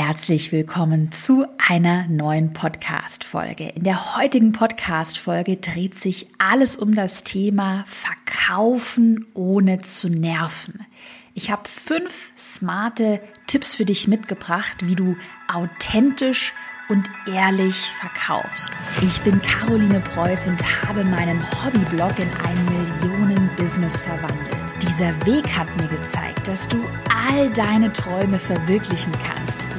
Herzlich willkommen zu einer neuen Podcast-Folge. In der heutigen Podcast-Folge dreht sich alles um das Thema Verkaufen ohne zu nerven. Ich habe fünf smarte Tipps für dich mitgebracht, wie du authentisch und ehrlich verkaufst. Ich bin Caroline Preuß und habe meinen Hobbyblog in ein Millionen-Business verwandelt. Dieser Weg hat mir gezeigt, dass du all deine Träume verwirklichen kannst,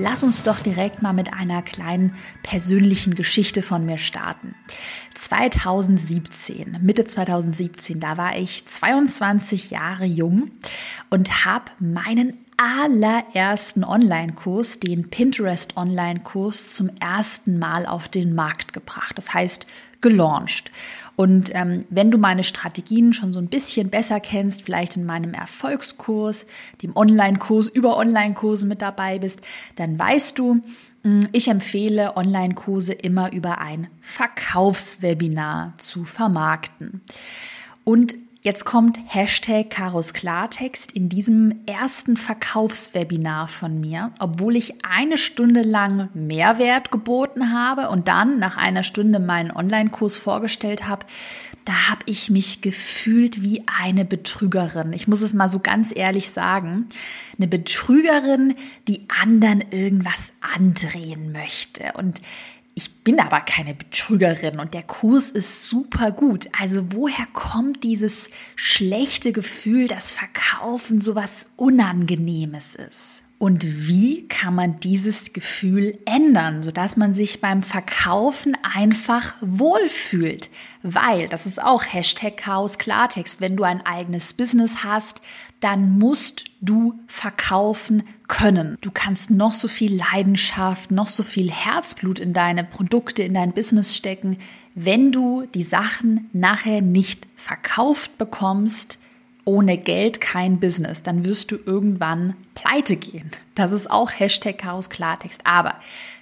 Lass uns doch direkt mal mit einer kleinen persönlichen Geschichte von mir starten. 2017, Mitte 2017, da war ich 22 Jahre jung und habe meinen allerersten Online-Kurs, den Pinterest Online-Kurs, zum ersten Mal auf den Markt gebracht. Das heißt, gelauncht. Und ähm, wenn du meine Strategien schon so ein bisschen besser kennst, vielleicht in meinem Erfolgskurs, dem Online-Kurs, über Online-Kurse mit dabei bist, dann weißt du, hm, ich empfehle Online-Kurse immer über ein Verkaufswebinar zu vermarkten. Und Jetzt kommt Hashtag Karos Klartext in diesem ersten Verkaufswebinar von mir, obwohl ich eine Stunde lang Mehrwert geboten habe und dann nach einer Stunde meinen Online-Kurs vorgestellt habe, da habe ich mich gefühlt wie eine Betrügerin. Ich muss es mal so ganz ehrlich sagen. Eine Betrügerin, die anderen irgendwas andrehen möchte. Und ich bin aber keine Betrügerin und der Kurs ist super gut. Also woher kommt dieses schlechte Gefühl, dass Verkaufen sowas Unangenehmes ist? Und wie kann man dieses Gefühl ändern, sodass man sich beim Verkaufen einfach wohlfühlt? Weil, das ist auch Hashtag Chaos Klartext, wenn du ein eigenes Business hast, dann musst du verkaufen können. Du kannst noch so viel Leidenschaft, noch so viel Herzblut in deine Produkte, in dein Business stecken. Wenn du die Sachen nachher nicht verkauft bekommst, ohne Geld kein Business, dann wirst du irgendwann pleite gehen. Das ist auch Hashtag Chaos Klartext. Aber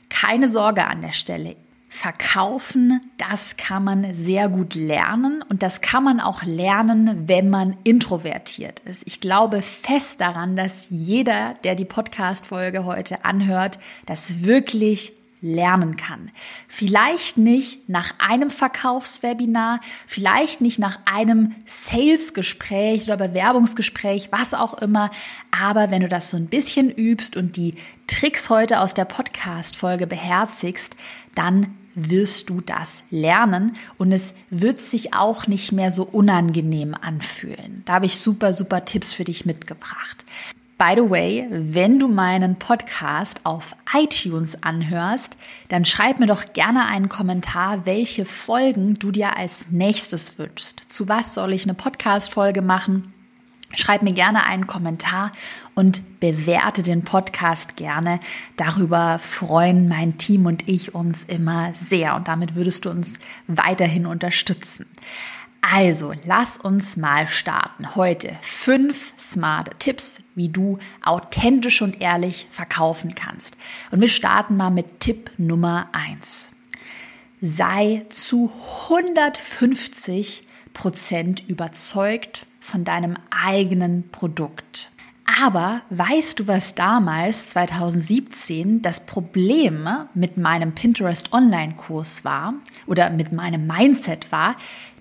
keine Sorge an der Stelle. Verkaufen, das kann man sehr gut lernen und das kann man auch lernen, wenn man introvertiert ist. Ich glaube fest daran, dass jeder, der die Podcast-Folge heute anhört, das wirklich lernen kann. Vielleicht nicht nach einem Verkaufswebinar, vielleicht nicht nach einem Sales-Gespräch oder Bewerbungsgespräch, was auch immer, aber wenn du das so ein bisschen übst und die Tricks heute aus der Podcast-Folge beherzigst, dann wirst du das lernen und es wird sich auch nicht mehr so unangenehm anfühlen. Da habe ich super, super Tipps für dich mitgebracht. By the way, wenn du meinen Podcast auf iTunes anhörst, dann schreib mir doch gerne einen Kommentar, welche Folgen du dir als nächstes wünschst. Zu was soll ich eine Podcast-Folge machen? Schreib mir gerne einen Kommentar und bewerte den Podcast gerne. Darüber freuen mein Team und ich uns immer sehr und damit würdest du uns weiterhin unterstützen. Also, lass uns mal starten. Heute fünf smarte Tipps, wie du authentisch und ehrlich verkaufen kannst. Und wir starten mal mit Tipp Nummer eins. Sei zu 150 Prozent überzeugt von deinem eigenen Produkt. Aber weißt du, was damals, 2017, das Problem mit meinem Pinterest Online-Kurs war oder mit meinem Mindset war?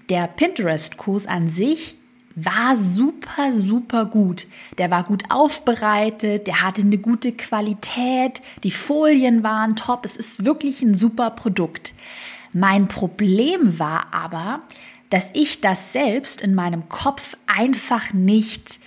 Der Pinterest-Kurs an sich war super, super gut. Der war gut aufbereitet, der hatte eine gute Qualität, die Folien waren top, es ist wirklich ein super Produkt. Mein Problem war aber, dass ich das selbst in meinem Kopf einfach nicht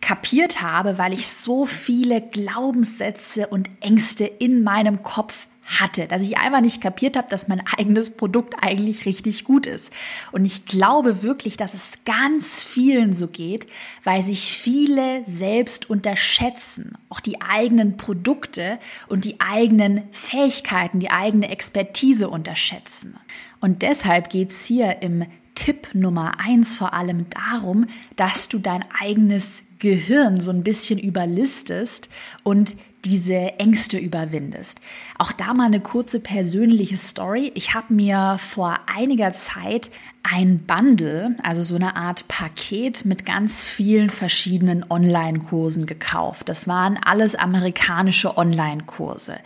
kapiert habe, weil ich so viele Glaubenssätze und Ängste in meinem Kopf hatte, dass ich einfach nicht kapiert habe, dass mein eigenes Produkt eigentlich richtig gut ist. Und ich glaube wirklich, dass es ganz vielen so geht, weil sich viele selbst unterschätzen, auch die eigenen Produkte und die eigenen Fähigkeiten, die eigene Expertise unterschätzen. Und deshalb geht's hier im Tipp Nummer eins vor allem darum, dass du dein eigenes Gehirn so ein bisschen überlistest und diese Ängste überwindest. Auch da mal eine kurze persönliche Story. Ich habe mir vor einiger Zeit ein Bundle, also so eine Art Paket mit ganz vielen verschiedenen Online-Kursen gekauft. Das waren alles amerikanische Online-Kurse.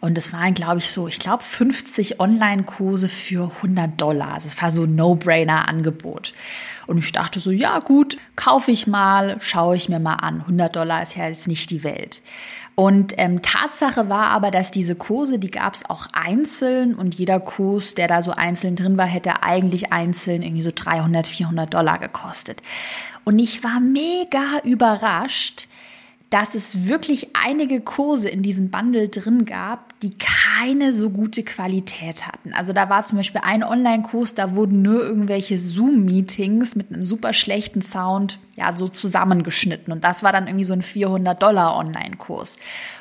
Und es waren, glaube ich, so, ich glaube, 50 Online-Kurse für 100 Dollar. Also es war so ein No-Brainer-Angebot. Und ich dachte so, ja gut, kaufe ich mal, schaue ich mir mal an. 100 Dollar ist ja jetzt nicht die Welt. Und ähm, Tatsache war aber, dass diese Kurse, die gab es auch einzeln und jeder Kurs, der da so einzeln drin war, hätte eigentlich einzeln irgendwie so 300, 400 Dollar gekostet. Und ich war mega überrascht, dass es wirklich einige Kurse in diesem Bundle drin gab, die keine so gute Qualität hatten. Also da war zum Beispiel ein Online-Kurs, da wurden nur irgendwelche Zoom-Meetings mit einem super schlechten Sound ja so zusammengeschnitten und das war dann irgendwie so ein 400 Dollar Online-Kurs.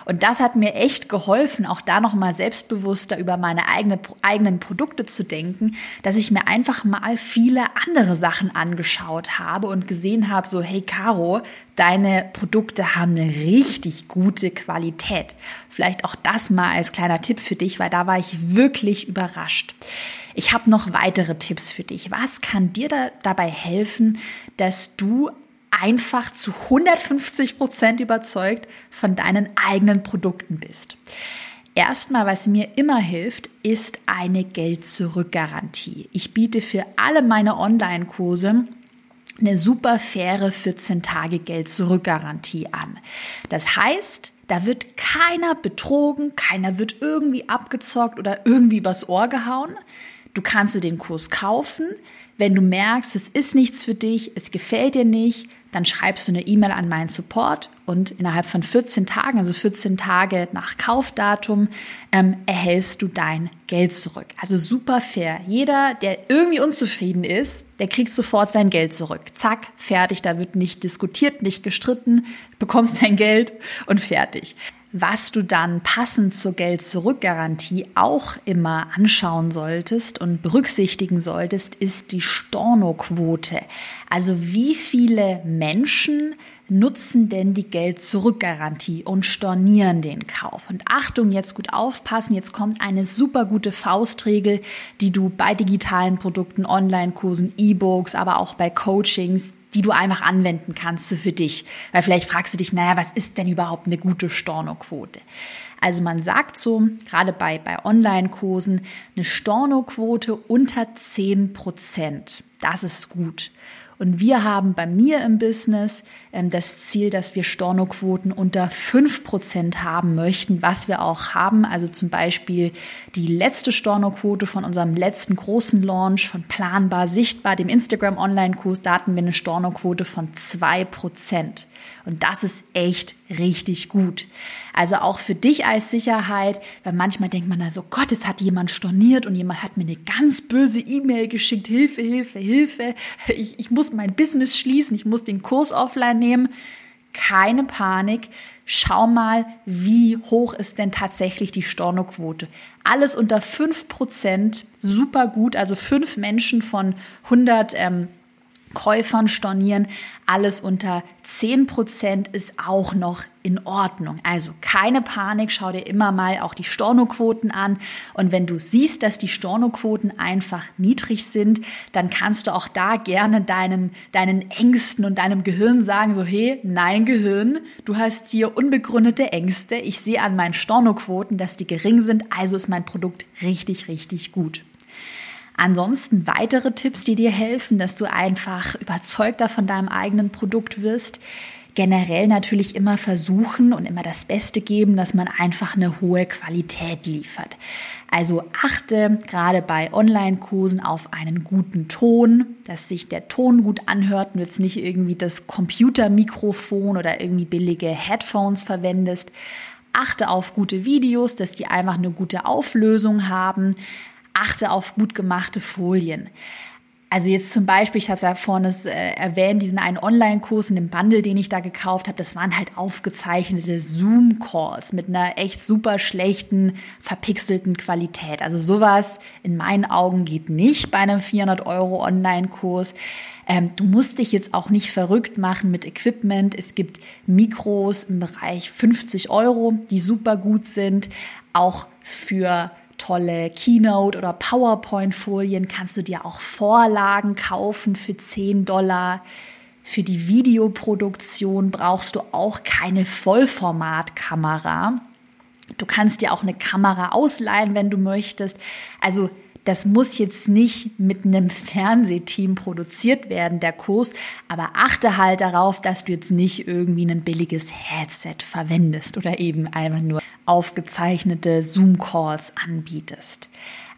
Und das hat mir echt geholfen, auch da noch mal selbstbewusster über meine eigene, eigenen Produkte zu denken, dass ich mir einfach mal viele andere Sachen angeschaut habe und gesehen habe, so hey Caro, deine Produkte haben eine richtig gute Qualität. Vielleicht auch das mal als kleiner Tipp für dich, weil da war ich wirklich überrascht. Ich habe noch weitere Tipps für dich. Was kann dir da dabei helfen, dass du einfach zu 150 Prozent überzeugt von deinen eigenen Produkten bist? Erstmal, was mir immer hilft, ist eine Geld-Zurück-Garantie. Ich biete für alle meine Online-Kurse eine super faire 14 Tage Geld zurück Garantie an. Das heißt, da wird keiner betrogen, keiner wird irgendwie abgezockt oder irgendwie übers Ohr gehauen. Du kannst dir den Kurs kaufen. Wenn du merkst, es ist nichts für dich, es gefällt dir nicht, dann schreibst du eine E-Mail an meinen Support und innerhalb von 14 Tagen, also 14 Tage nach Kaufdatum, ähm, erhältst du dein Geld zurück. Also super fair. Jeder, der irgendwie unzufrieden ist, der kriegt sofort sein Geld zurück. Zack, fertig. Da wird nicht diskutiert, nicht gestritten, bekommst dein Geld und fertig. Was du dann passend zur Geld-Zurück-Garantie auch immer anschauen solltest und berücksichtigen solltest, ist die Stornoquote. Also wie viele Menschen nutzen denn die Geld-Zurück-Garantie und stornieren den Kauf. Und Achtung, jetzt gut aufpassen, jetzt kommt eine super gute Faustregel, die du bei digitalen Produkten, Online-Kursen, E-Books, aber auch bei Coachings die du einfach anwenden kannst für dich. Weil vielleicht fragst du dich, naja, was ist denn überhaupt eine gute Stornoquote? Also man sagt so, gerade bei, bei Online-Kursen, eine Stornoquote unter 10 Prozent. Das ist gut. Und wir haben bei mir im Business ähm, das Ziel, dass wir Stornoquoten unter fünf Prozent haben möchten, was wir auch haben. Also zum Beispiel die letzte Stornoquote von unserem letzten großen Launch von Planbar Sichtbar, dem Instagram Online-Kurs, da hatten wir eine Stornoquote von zwei Prozent. Und das ist echt richtig gut. Also auch für dich als Sicherheit, weil manchmal denkt man da so, Gott, es hat jemand storniert und jemand hat mir eine ganz böse E-Mail geschickt, Hilfe, Hilfe, Hilfe. Ich, ich muss mein Business schließen, ich muss den Kurs offline nehmen. Keine Panik. Schau mal, wie hoch ist denn tatsächlich die Stornoquote. Alles unter fünf Prozent, super gut. Also fünf Menschen von 100 ähm, Käufern stornieren. Alles unter 10% ist auch noch in Ordnung. Also keine Panik, schau dir immer mal auch die Stornoquoten an. Und wenn du siehst, dass die Stornoquoten einfach niedrig sind, dann kannst du auch da gerne deinen, deinen Ängsten und deinem Gehirn sagen, so, hey, nein, Gehirn, du hast hier unbegründete Ängste. Ich sehe an meinen Stornoquoten, dass die gering sind, also ist mein Produkt richtig, richtig gut. Ansonsten weitere Tipps, die dir helfen, dass du einfach überzeugter von deinem eigenen Produkt wirst. Generell natürlich immer versuchen und immer das Beste geben, dass man einfach eine hohe Qualität liefert. Also achte gerade bei Online-Kursen auf einen guten Ton, dass sich der Ton gut anhört und jetzt nicht irgendwie das Computermikrofon oder irgendwie billige Headphones verwendest. Achte auf gute Videos, dass die einfach eine gute Auflösung haben achte auf gut gemachte Folien. Also jetzt zum Beispiel, ich habe es ja vorne äh, erwähnt, diesen einen Online-Kurs in dem Bundle, den ich da gekauft habe, das waren halt aufgezeichnete Zoom-Calls mit einer echt super schlechten, verpixelten Qualität. Also sowas in meinen Augen geht nicht bei einem 400 Euro Online-Kurs. Ähm, du musst dich jetzt auch nicht verrückt machen mit Equipment. Es gibt Mikros im Bereich 50 Euro, die super gut sind. Auch für tolle Keynote- oder PowerPoint-Folien kannst du dir auch Vorlagen kaufen für 10 Dollar. Für die Videoproduktion brauchst du auch keine Vollformatkamera. Du kannst dir auch eine Kamera ausleihen, wenn du möchtest. Also das muss jetzt nicht mit einem Fernsehteam produziert werden, der Kurs, aber achte halt darauf, dass du jetzt nicht irgendwie ein billiges Headset verwendest oder eben einfach nur aufgezeichnete Zoom-Calls anbietest.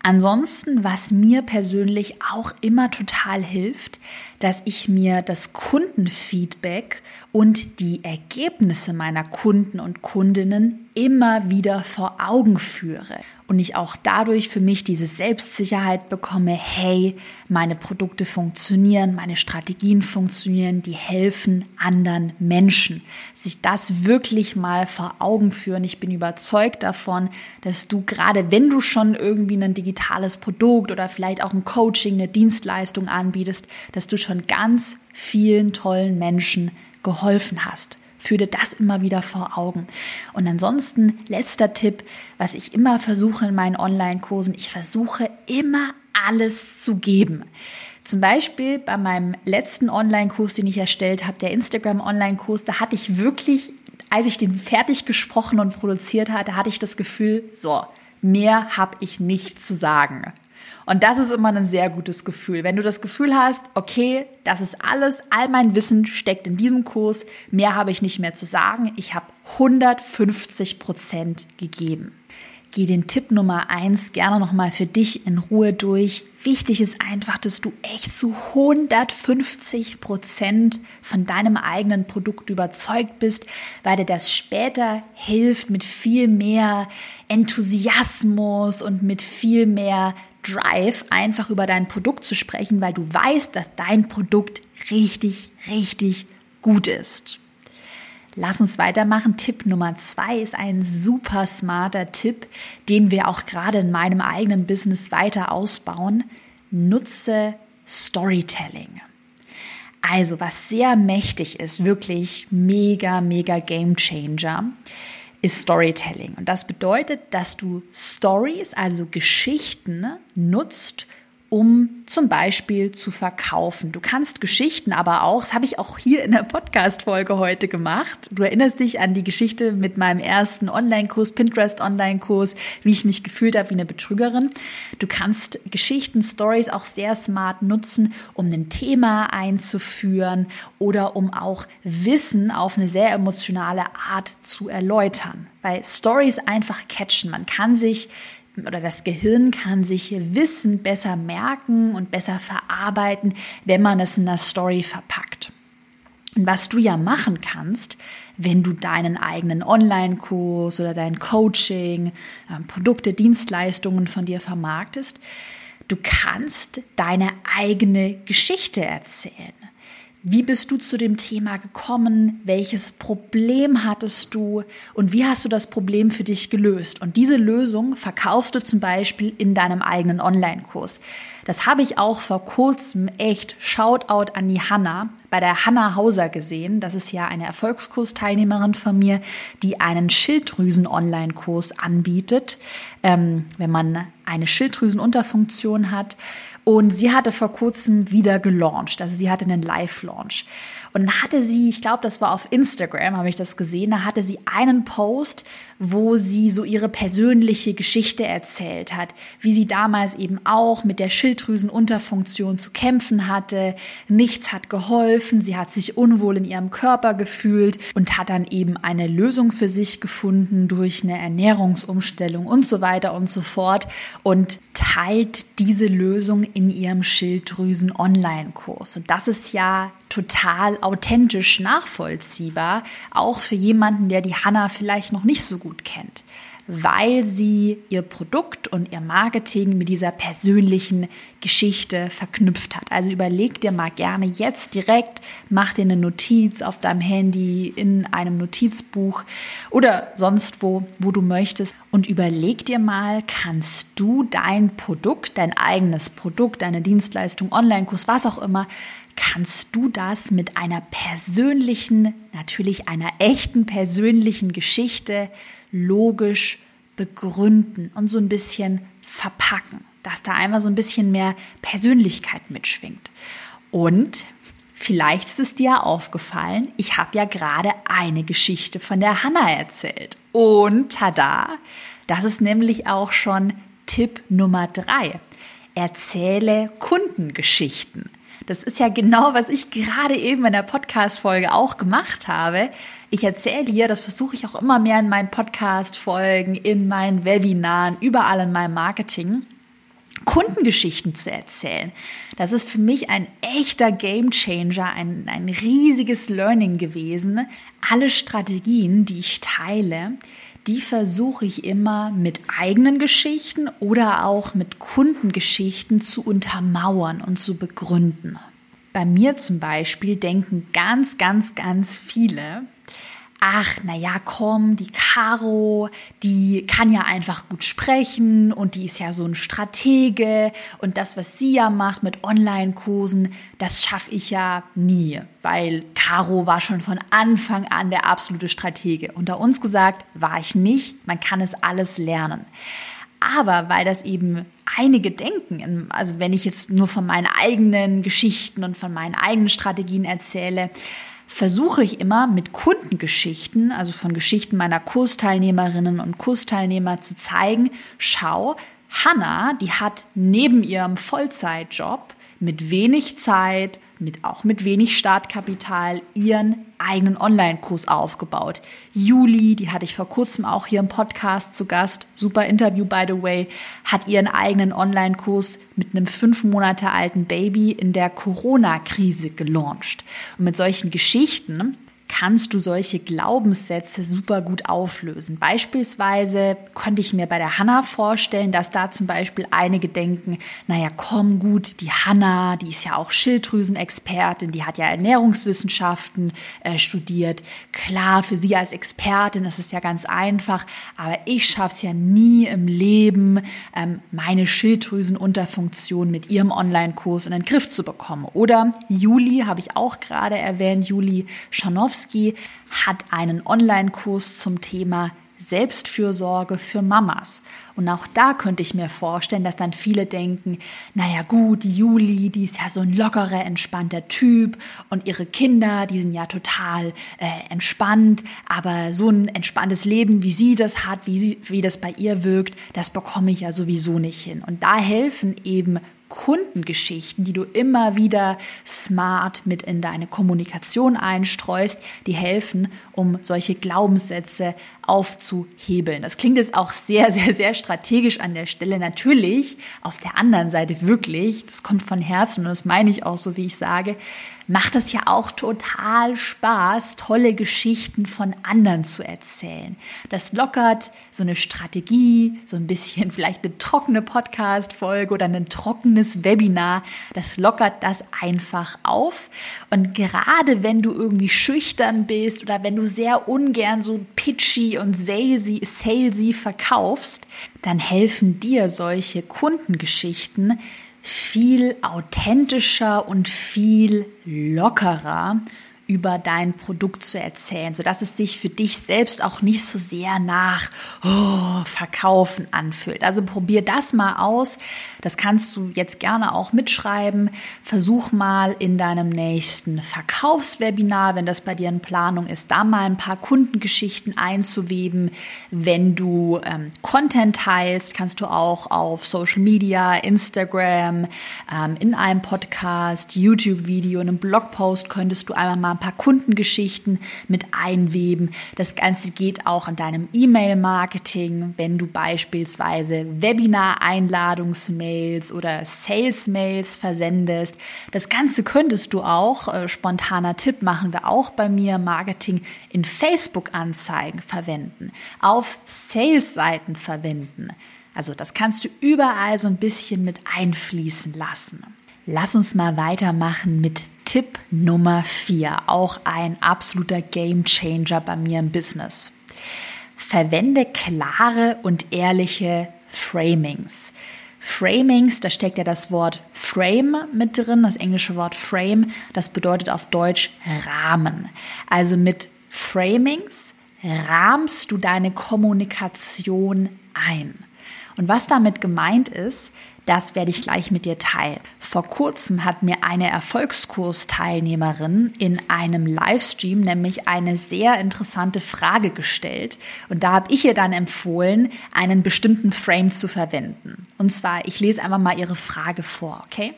Ansonsten, was mir persönlich auch immer total hilft, dass ich mir das Kundenfeedback und die Ergebnisse meiner Kunden und Kundinnen immer wieder vor Augen führe und ich auch dadurch für mich diese Selbstsicherheit bekomme, hey, meine Produkte funktionieren, meine Strategien funktionieren, die helfen anderen Menschen. Sich das wirklich mal vor Augen führen. Ich bin überzeugt davon, dass du gerade, wenn du schon irgendwie ein digitales Produkt oder vielleicht auch ein Coaching, eine Dienstleistung anbietest, dass du schon ganz vielen tollen Menschen geholfen hast. Führe das immer wieder vor Augen. Und ansonsten, letzter Tipp, was ich immer versuche in meinen Online-Kursen, ich versuche immer alles zu geben. Zum Beispiel bei meinem letzten Online-Kurs, den ich erstellt habe, der Instagram-Online-Kurs, da hatte ich wirklich, als ich den fertig gesprochen und produziert hatte, hatte ich das Gefühl, so, mehr habe ich nicht zu sagen. Und das ist immer ein sehr gutes Gefühl. Wenn du das Gefühl hast, okay, das ist alles, all mein Wissen steckt in diesem Kurs, mehr habe ich nicht mehr zu sagen, ich habe 150 Prozent gegeben. Geh den Tipp Nummer eins gerne nochmal für dich in Ruhe durch. Wichtig ist einfach, dass du echt zu 150 Prozent von deinem eigenen Produkt überzeugt bist, weil dir das später hilft mit viel mehr Enthusiasmus und mit viel mehr Drive, einfach über dein Produkt zu sprechen, weil du weißt, dass dein Produkt richtig, richtig gut ist. Lass uns weitermachen. Tipp Nummer zwei ist ein super smarter Tipp, den wir auch gerade in meinem eigenen Business weiter ausbauen. Nutze Storytelling. Also, was sehr mächtig ist, wirklich mega, mega Game Changer, ist Storytelling. Und das bedeutet, dass du Stories, also Geschichten, nutzt, um zum Beispiel zu verkaufen. Du kannst Geschichten aber auch, das habe ich auch hier in der Podcast-Folge heute gemacht. Du erinnerst dich an die Geschichte mit meinem ersten Online-Kurs, Pinterest-Online-Kurs, wie ich mich gefühlt habe wie eine Betrügerin. Du kannst Geschichten, Stories auch sehr smart nutzen, um ein Thema einzuführen oder um auch Wissen auf eine sehr emotionale Art zu erläutern. Weil Stories einfach catchen. Man kann sich oder das Gehirn kann sich Wissen besser merken und besser verarbeiten, wenn man es in der Story verpackt. Und was du ja machen kannst, wenn du deinen eigenen Online-Kurs oder dein Coaching, ähm, Produkte, Dienstleistungen von dir vermarktest, du kannst deine eigene Geschichte erzählen. Wie bist du zu dem Thema gekommen? Welches Problem hattest du? Und wie hast du das Problem für dich gelöst? Und diese Lösung verkaufst du zum Beispiel in deinem eigenen Online-Kurs. Das habe ich auch vor kurzem echt Shoutout an die Hanna bei der Hanna Hauser gesehen. Das ist ja eine Erfolgskursteilnehmerin von mir, die einen Schilddrüsen-Online-Kurs anbietet, ähm, wenn man eine Schilddrüsenunterfunktion hat. Und sie hatte vor kurzem wieder gelauncht, also sie hatte einen Live-Launch. Und dann hatte sie, ich glaube, das war auf Instagram, habe ich das gesehen, da hatte sie einen Post, wo sie so ihre persönliche Geschichte erzählt hat, wie sie damals eben auch mit der Schilddrüsenunterfunktion zu kämpfen hatte. Nichts hat geholfen, sie hat sich unwohl in ihrem Körper gefühlt und hat dann eben eine Lösung für sich gefunden durch eine Ernährungsumstellung und so weiter und so fort und teilt diese Lösung in ihrem Schilddrüsen-Online-Kurs. Und das ist ja total authentisch nachvollziehbar, auch für jemanden, der die Hanna vielleicht noch nicht so gut kennt, weil sie ihr Produkt und ihr Marketing mit dieser persönlichen Geschichte verknüpft hat. Also überleg dir mal gerne jetzt direkt, mach dir eine Notiz auf deinem Handy, in einem Notizbuch oder sonst wo, wo du möchtest und überleg dir mal, kannst du dein Produkt, dein eigenes Produkt, deine Dienstleistung, Online-Kurs, was auch immer, kannst du das mit einer persönlichen, natürlich einer echten persönlichen Geschichte logisch begründen und so ein bisschen verpacken, dass da einfach so ein bisschen mehr Persönlichkeit mitschwingt. Und vielleicht ist es dir aufgefallen, ich habe ja gerade eine Geschichte von der Hanna erzählt. Und tada, das ist nämlich auch schon Tipp Nummer drei. Erzähle Kundengeschichten. Das ist ja genau, was ich gerade eben in der Podcast-Folge auch gemacht habe. Ich erzähle hier, das versuche ich auch immer mehr in meinen Podcast-Folgen, in meinen Webinaren, überall in meinem Marketing. Kundengeschichten zu erzählen. Das ist für mich ein echter Game Changer, ein, ein riesiges Learning gewesen. Alle Strategien, die ich teile, die versuche ich immer mit eigenen Geschichten oder auch mit Kundengeschichten zu untermauern und zu begründen. Bei mir zum Beispiel denken ganz, ganz, ganz viele, ach, na ja, komm, die Caro, die kann ja einfach gut sprechen und die ist ja so ein Stratege und das, was sie ja macht mit Online-Kursen, das schaffe ich ja nie, weil Caro war schon von Anfang an der absolute Stratege. Unter uns gesagt, war ich nicht, man kann es alles lernen. Aber weil das eben einige denken, also wenn ich jetzt nur von meinen eigenen Geschichten und von meinen eigenen Strategien erzähle, versuche ich immer mit Kundengeschichten, also von Geschichten meiner Kursteilnehmerinnen und Kursteilnehmer zu zeigen, schau, Hanna, die hat neben ihrem Vollzeitjob mit wenig Zeit, mit, auch mit wenig Startkapital ihren eigenen Online-Kurs aufgebaut. Juli, die hatte ich vor kurzem auch hier im Podcast zu Gast, super Interview by the way, hat ihren eigenen Online-Kurs mit einem fünf Monate alten Baby in der Corona-Krise gelauncht. Und mit solchen Geschichten kannst du solche Glaubenssätze super gut auflösen. Beispielsweise könnte ich mir bei der Hanna vorstellen, dass da zum Beispiel einige denken, naja, komm gut, die Hanna, die ist ja auch Schilddrüsenexpertin, die hat ja Ernährungswissenschaften äh, studiert. Klar, für sie als Expertin ist es ja ganz einfach, aber ich schaffe es ja nie im Leben, ähm, meine Schilddrüsenunterfunktion mit ihrem Online-Kurs in den Griff zu bekommen. Oder Juli, habe ich auch gerade erwähnt, Juli Schanowski, Witkowski hat einen Online-Kurs zum Thema Selbstfürsorge für Mamas. Und auch da könnte ich mir vorstellen, dass dann viele denken, naja gut, die Juli, die ist ja so ein lockerer, entspannter Typ und ihre Kinder, die sind ja total äh, entspannt, aber so ein entspanntes Leben, wie sie das hat, wie, sie, wie das bei ihr wirkt, das bekomme ich ja sowieso nicht hin. Und da helfen eben Kundengeschichten, die du immer wieder smart mit in deine Kommunikation einstreust, die helfen, um solche Glaubenssätze aufzuhebeln. Das klingt jetzt auch sehr, sehr, sehr strategisch an der Stelle. Natürlich auf der anderen Seite wirklich, das kommt von Herzen und das meine ich auch so, wie ich sage, macht es ja auch total Spaß, tolle Geschichten von anderen zu erzählen. Das lockert so eine Strategie, so ein bisschen vielleicht eine trockene Podcast-Folge oder ein trockenes Webinar. Das lockert das einfach auf. Und gerade wenn du irgendwie schüchtern bist oder wenn du sehr ungern so pitchy und salesy, salesy verkaufst, dann helfen dir solche Kundengeschichten, viel authentischer und viel lockerer über dein Produkt zu erzählen, sodass es sich für dich selbst auch nicht so sehr nach oh, Verkaufen anfühlt. Also probier das mal aus. Das kannst du jetzt gerne auch mitschreiben. Versuch mal in deinem nächsten Verkaufswebinar, wenn das bei dir in Planung ist, da mal ein paar Kundengeschichten einzuweben. Wenn du ähm, Content teilst, kannst du auch auf Social Media, Instagram, ähm, in einem Podcast, YouTube-Video, einem Blogpost könntest du einmal mal ein paar Kundengeschichten mit einweben. Das Ganze geht auch in deinem E-Mail-Marketing, wenn du beispielsweise Webinar-Einladungsmails oder Sales-Mails versendest. Das Ganze könntest du auch, äh, spontaner Tipp machen wir auch bei mir, Marketing in Facebook-Anzeigen verwenden, auf Sales-Seiten verwenden. Also das kannst du überall so ein bisschen mit einfließen lassen. Lass uns mal weitermachen mit Tipp Nummer 4, auch ein absoluter Game Changer bei mir im Business. Verwende klare und ehrliche Framings. Framings, da steckt ja das Wort Frame mit drin, das englische Wort Frame, das bedeutet auf Deutsch Rahmen. Also mit Framings rahmst du deine Kommunikation ein. Und was damit gemeint ist, das werde ich gleich mit dir teilen. Vor kurzem hat mir eine Erfolgskursteilnehmerin in einem Livestream nämlich eine sehr interessante Frage gestellt. Und da habe ich ihr dann empfohlen, einen bestimmten Frame zu verwenden. Und zwar, ich lese einfach mal ihre Frage vor, okay?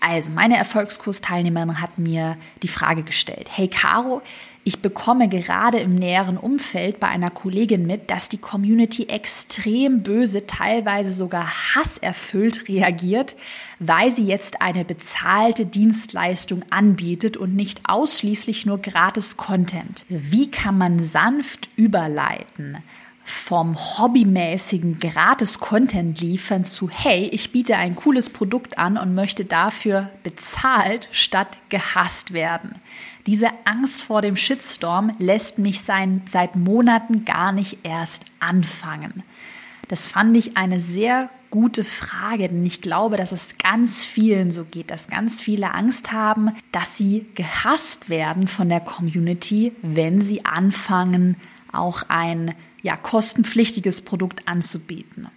Also, meine Erfolgskursteilnehmerin hat mir die Frage gestellt: Hey Caro, ich bekomme gerade im näheren Umfeld bei einer Kollegin mit, dass die Community extrem böse, teilweise sogar hasserfüllt reagiert, weil sie jetzt eine bezahlte Dienstleistung anbietet und nicht ausschließlich nur gratis Content. Wie kann man sanft überleiten? Vom hobbymäßigen Gratis-Content liefern zu, hey, ich biete ein cooles Produkt an und möchte dafür bezahlt statt gehasst werden. Diese Angst vor dem Shitstorm lässt mich sein, seit Monaten gar nicht erst anfangen. Das fand ich eine sehr gute Frage, denn ich glaube, dass es ganz vielen so geht, dass ganz viele Angst haben, dass sie gehasst werden von der Community, wenn sie anfangen, auch ein ja, kostenpflichtiges Produkt anzubieten.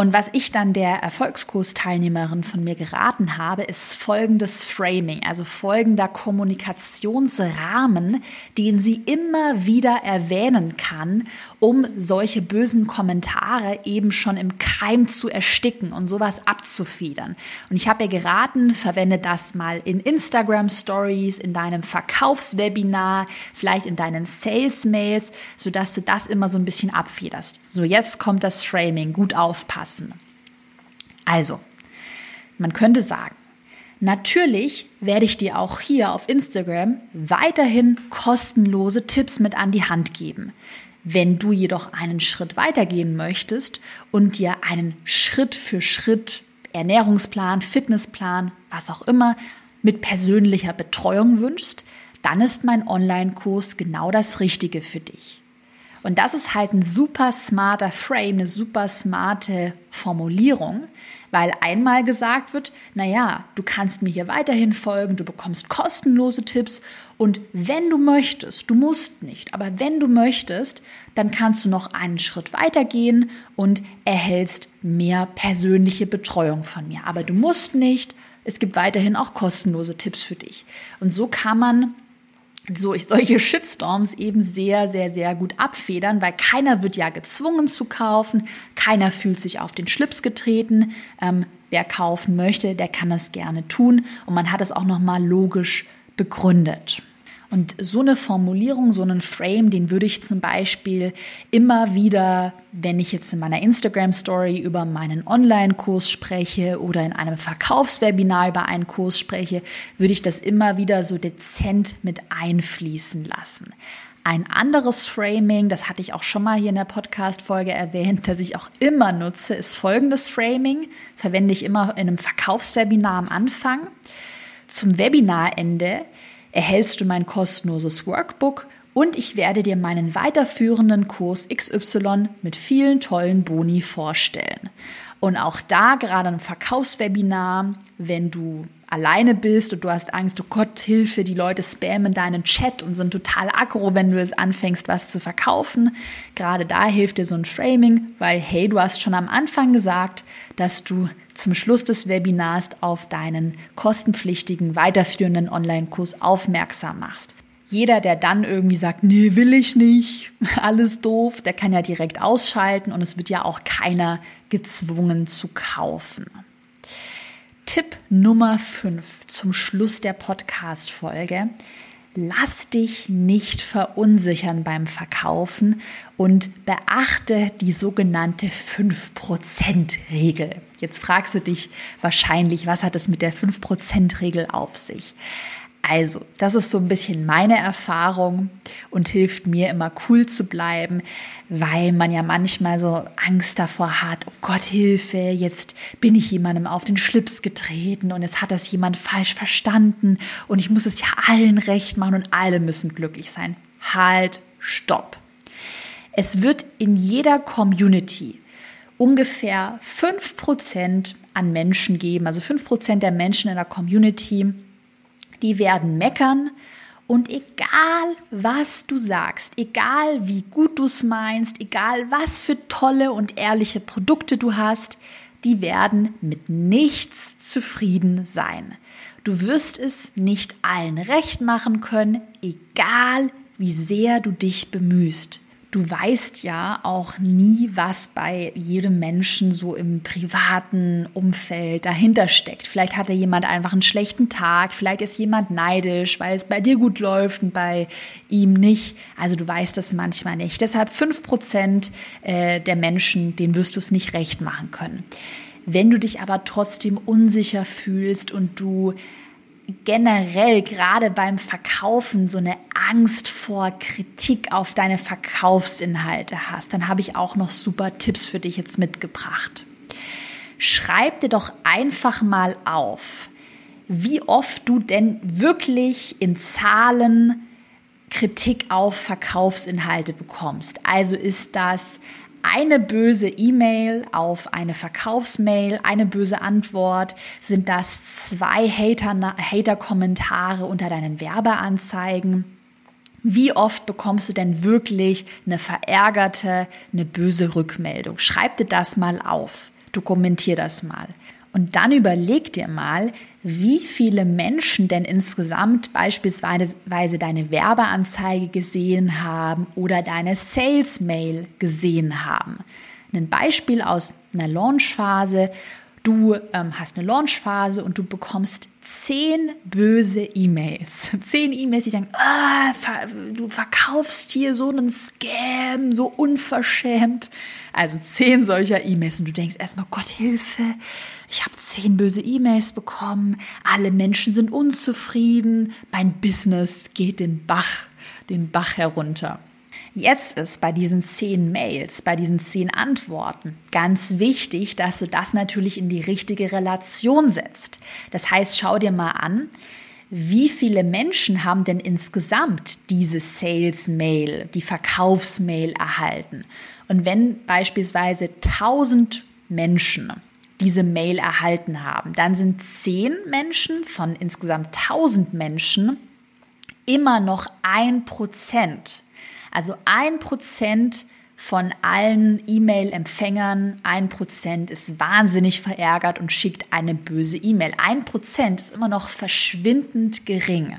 Und was ich dann der Erfolgskursteilnehmerin von mir geraten habe, ist folgendes Framing, also folgender Kommunikationsrahmen, den sie immer wieder erwähnen kann, um solche bösen Kommentare eben schon im Keim zu ersticken und sowas abzufedern. Und ich habe ihr geraten, verwende das mal in Instagram Stories, in deinem Verkaufswebinar, vielleicht in deinen Sales Mails, sodass du das immer so ein bisschen abfederst. So, jetzt kommt das Framing, gut aufpassen. Also, man könnte sagen, natürlich werde ich dir auch hier auf Instagram weiterhin kostenlose Tipps mit an die Hand geben. Wenn du jedoch einen Schritt weitergehen möchtest und dir einen Schritt für Schritt Ernährungsplan, Fitnessplan, was auch immer mit persönlicher Betreuung wünschst, dann ist mein Online-Kurs genau das Richtige für dich. Und das ist halt ein super smarter Frame, eine super smarte Formulierung, weil einmal gesagt wird, naja, du kannst mir hier weiterhin folgen, du bekommst kostenlose Tipps und wenn du möchtest, du musst nicht, aber wenn du möchtest, dann kannst du noch einen Schritt weitergehen und erhältst mehr persönliche Betreuung von mir. Aber du musst nicht, es gibt weiterhin auch kostenlose Tipps für dich. Und so kann man so ich solche Shitstorms eben sehr, sehr, sehr gut abfedern, weil keiner wird ja gezwungen zu kaufen, keiner fühlt sich auf den Schlips getreten. Ähm, wer kaufen möchte, der kann das gerne tun und man hat es auch nochmal logisch begründet. Und so eine Formulierung, so einen Frame, den würde ich zum Beispiel immer wieder, wenn ich jetzt in meiner Instagram-Story über meinen Online-Kurs spreche oder in einem Verkaufswebinar über einen Kurs spreche, würde ich das immer wieder so dezent mit einfließen lassen. Ein anderes Framing, das hatte ich auch schon mal hier in der Podcast-Folge erwähnt, das ich auch immer nutze, ist folgendes Framing. Verwende ich immer in einem Verkaufswebinar am Anfang. Zum Webinarende erhältst du mein kostenloses Workbook und ich werde dir meinen weiterführenden Kurs XY mit vielen tollen Boni vorstellen. Und auch da, gerade im Verkaufswebinar, wenn du alleine bist und du hast Angst, oh Gott, Hilfe, die Leute spammen deinen Chat und sind total aggro, wenn du es anfängst, was zu verkaufen. Gerade da hilft dir so ein Framing, weil hey, du hast schon am Anfang gesagt, dass du zum Schluss des Webinars auf deinen kostenpflichtigen, weiterführenden Online-Kurs aufmerksam machst. Jeder, der dann irgendwie sagt, nee, will ich nicht, alles doof, der kann ja direkt ausschalten und es wird ja auch keiner gezwungen zu kaufen. Tipp Nummer 5 zum Schluss der Podcast-Folge. Lass dich nicht verunsichern beim Verkaufen und beachte die sogenannte 5%-Regel. Jetzt fragst du dich wahrscheinlich, was hat es mit der 5%-Regel auf sich? Also, das ist so ein bisschen meine Erfahrung und hilft mir immer cool zu bleiben, weil man ja manchmal so Angst davor hat, oh Gott, Hilfe, jetzt bin ich jemandem auf den Schlips getreten und es hat das jemand falsch verstanden und ich muss es ja allen recht machen und alle müssen glücklich sein. Halt, stopp. Es wird in jeder Community ungefähr 5% an Menschen geben, also 5% der Menschen in der Community, die werden meckern, und egal, was du sagst, egal wie gut du es meinst, egal was für tolle und ehrliche Produkte du hast, die werden mit nichts zufrieden sein. Du wirst es nicht allen recht machen können, egal wie sehr du dich bemühst du weißt ja auch nie, was bei jedem Menschen so im privaten Umfeld dahinter steckt. Vielleicht hatte jemand einfach einen schlechten Tag, vielleicht ist jemand neidisch, weil es bei dir gut läuft und bei ihm nicht. Also du weißt das manchmal nicht. Deshalb fünf Prozent äh, der Menschen, denen wirst du es nicht recht machen können. Wenn du dich aber trotzdem unsicher fühlst und du generell gerade beim Verkaufen so eine Angst vor Kritik auf deine Verkaufsinhalte hast, dann habe ich auch noch super Tipps für dich jetzt mitgebracht. Schreib dir doch einfach mal auf, wie oft du denn wirklich in Zahlen Kritik auf Verkaufsinhalte bekommst. Also ist das eine böse E-Mail auf eine Verkaufsmail, eine böse Antwort? Sind das zwei Hater-Kommentare unter deinen Werbeanzeigen? Wie oft bekommst du denn wirklich eine verärgerte, eine böse Rückmeldung? Schreib dir das mal auf. Dokumentier das mal. Und dann überleg dir mal, wie viele Menschen denn insgesamt beispielsweise deine Werbeanzeige gesehen haben oder deine Sales-Mail gesehen haben. Ein Beispiel aus einer Launchphase. Du ähm, hast eine Launchphase und du bekommst zehn böse E-Mails. Zehn E-Mails, die sagen, ah, du verkaufst hier so einen Scam, so unverschämt. Also zehn solcher E-Mails und du denkst erstmal, Gott Hilfe, ich habe zehn böse E-Mails bekommen, alle Menschen sind unzufrieden, mein Business geht den Bach, den Bach herunter. Jetzt ist bei diesen zehn Mails, bei diesen zehn Antworten ganz wichtig, dass du das natürlich in die richtige Relation setzt. Das heißt, schau dir mal an, wie viele Menschen haben denn insgesamt diese Sales-Mail, die Verkaufsmail erhalten? Und wenn beispielsweise 1000 Menschen diese Mail erhalten haben. Dann sind zehn Menschen von insgesamt 1000 Menschen immer noch ein Prozent. Also ein Prozent von allen E-Mail-Empfängern, ein Prozent ist wahnsinnig verärgert und schickt eine böse E-Mail. Ein Prozent ist immer noch verschwindend gering.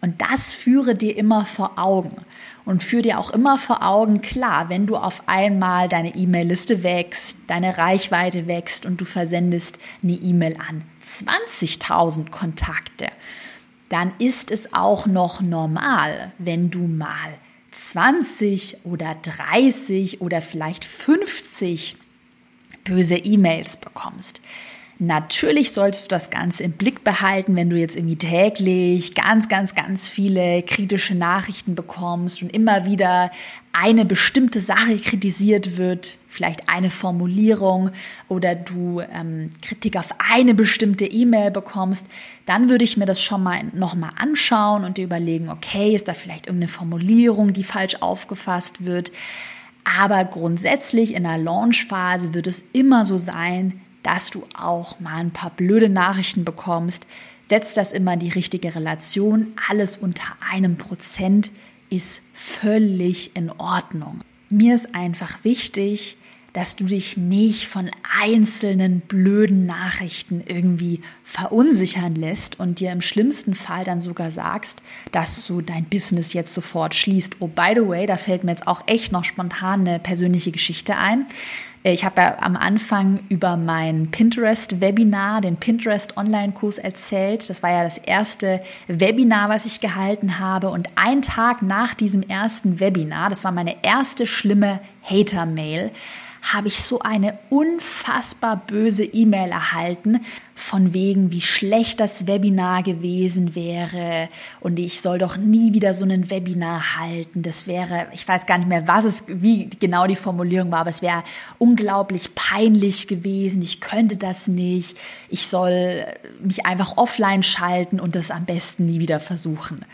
Und das führe dir immer vor Augen und führe dir auch immer vor Augen, klar, wenn du auf einmal deine E-Mail-Liste wächst, deine Reichweite wächst und du versendest eine E-Mail an 20.000 Kontakte, dann ist es auch noch normal, wenn du mal 20 oder 30 oder vielleicht 50 böse E-Mails bekommst. Natürlich solltest du das Ganze im Blick behalten, wenn du jetzt irgendwie täglich ganz, ganz, ganz viele kritische Nachrichten bekommst und immer wieder eine bestimmte Sache kritisiert wird, vielleicht eine Formulierung oder du ähm, Kritik auf eine bestimmte E-Mail bekommst, dann würde ich mir das schon mal nochmal anschauen und dir überlegen, okay, ist da vielleicht irgendeine Formulierung, die falsch aufgefasst wird. Aber grundsätzlich in der Launchphase wird es immer so sein, dass du auch mal ein paar blöde Nachrichten bekommst. Setz das immer in die richtige Relation. Alles unter einem Prozent ist völlig in Ordnung. Mir ist einfach wichtig, dass du dich nicht von einzelnen blöden Nachrichten irgendwie verunsichern lässt und dir im schlimmsten Fall dann sogar sagst, dass du dein Business jetzt sofort schließt. Oh, by the way, da fällt mir jetzt auch echt noch spontan eine persönliche Geschichte ein. Äh, ich habe ja am Anfang über mein Pinterest-Webinar, den Pinterest-Online-Kurs erzählt. Das war ja das erste Webinar, was ich gehalten habe. Und ein Tag nach diesem ersten Webinar, das war meine erste schlimme Hater-Mail, habe ich so eine unfassbar böse E-Mail erhalten, von wegen, wie schlecht das Webinar gewesen wäre und ich soll doch nie wieder so ein Webinar halten. Das wäre, ich weiß gar nicht mehr, was es, wie genau die Formulierung war, aber es wäre unglaublich peinlich gewesen. Ich könnte das nicht. Ich soll mich einfach offline schalten und das am besten nie wieder versuchen.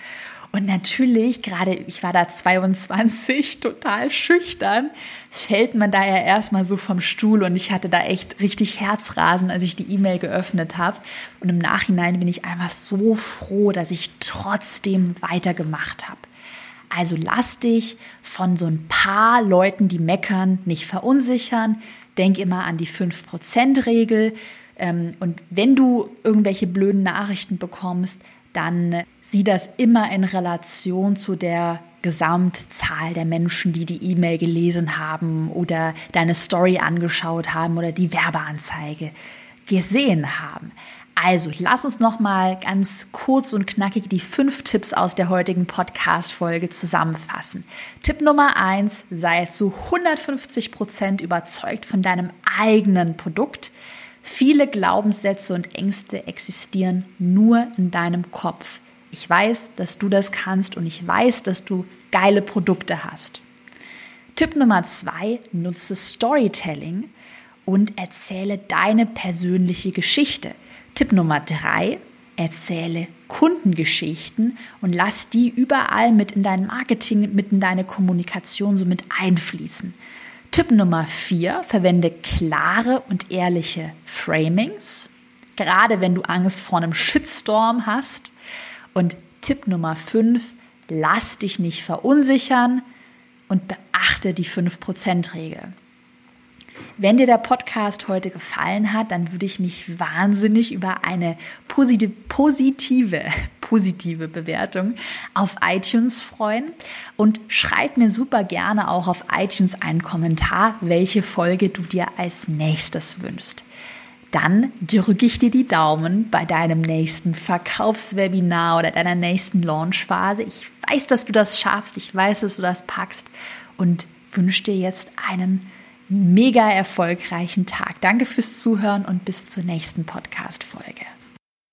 Und natürlich, gerade ich war da 22, total schüchtern, fällt man da ja erstmal so vom Stuhl und ich hatte da echt richtig Herzrasen, als ich die E-Mail geöffnet habe. Und im Nachhinein bin ich einfach so froh, dass ich trotzdem weitergemacht habe. Also lass dich von so ein paar Leuten, die meckern, nicht verunsichern. Denk immer an die 5%-Regel. Ähm, und wenn du irgendwelche blöden Nachrichten bekommst, dann sieh das immer in Relation zu der Gesamtzahl der Menschen, die die E-Mail gelesen haben oder deine Story angeschaut haben oder die Werbeanzeige gesehen haben. Also, lass uns noch mal ganz kurz und knackig die fünf Tipps aus der heutigen Podcast-Folge zusammenfassen. Tipp Nummer eins: Sei zu 150 Prozent überzeugt von deinem eigenen Produkt. Viele Glaubenssätze und Ängste existieren nur in deinem Kopf. Ich weiß, dass du das kannst und ich weiß, dass du geile Produkte hast. Tipp Nummer zwei, nutze Storytelling und erzähle deine persönliche Geschichte. Tipp Nummer drei, erzähle Kundengeschichten und lass die überall mit in dein Marketing, mit in deine Kommunikation so mit einfließen. Tipp Nummer vier, verwende klare und ehrliche Framings, gerade wenn du Angst vor einem Shitstorm hast. Und Tipp Nummer fünf, lass dich nicht verunsichern und beachte die 5%-Regel. Wenn dir der Podcast heute gefallen hat, dann würde ich mich wahnsinnig über eine positive, positive, positive Bewertung auf iTunes freuen und schreib mir super gerne auch auf iTunes einen Kommentar, welche Folge du dir als nächstes wünschst. Dann drücke ich dir die Daumen bei deinem nächsten Verkaufswebinar oder deiner nächsten Launchphase. Ich weiß, dass du das schaffst. Ich weiß, dass du das packst und wünsche dir jetzt einen mega erfolgreichen Tag. Danke fürs Zuhören und bis zur nächsten Podcast-Folge.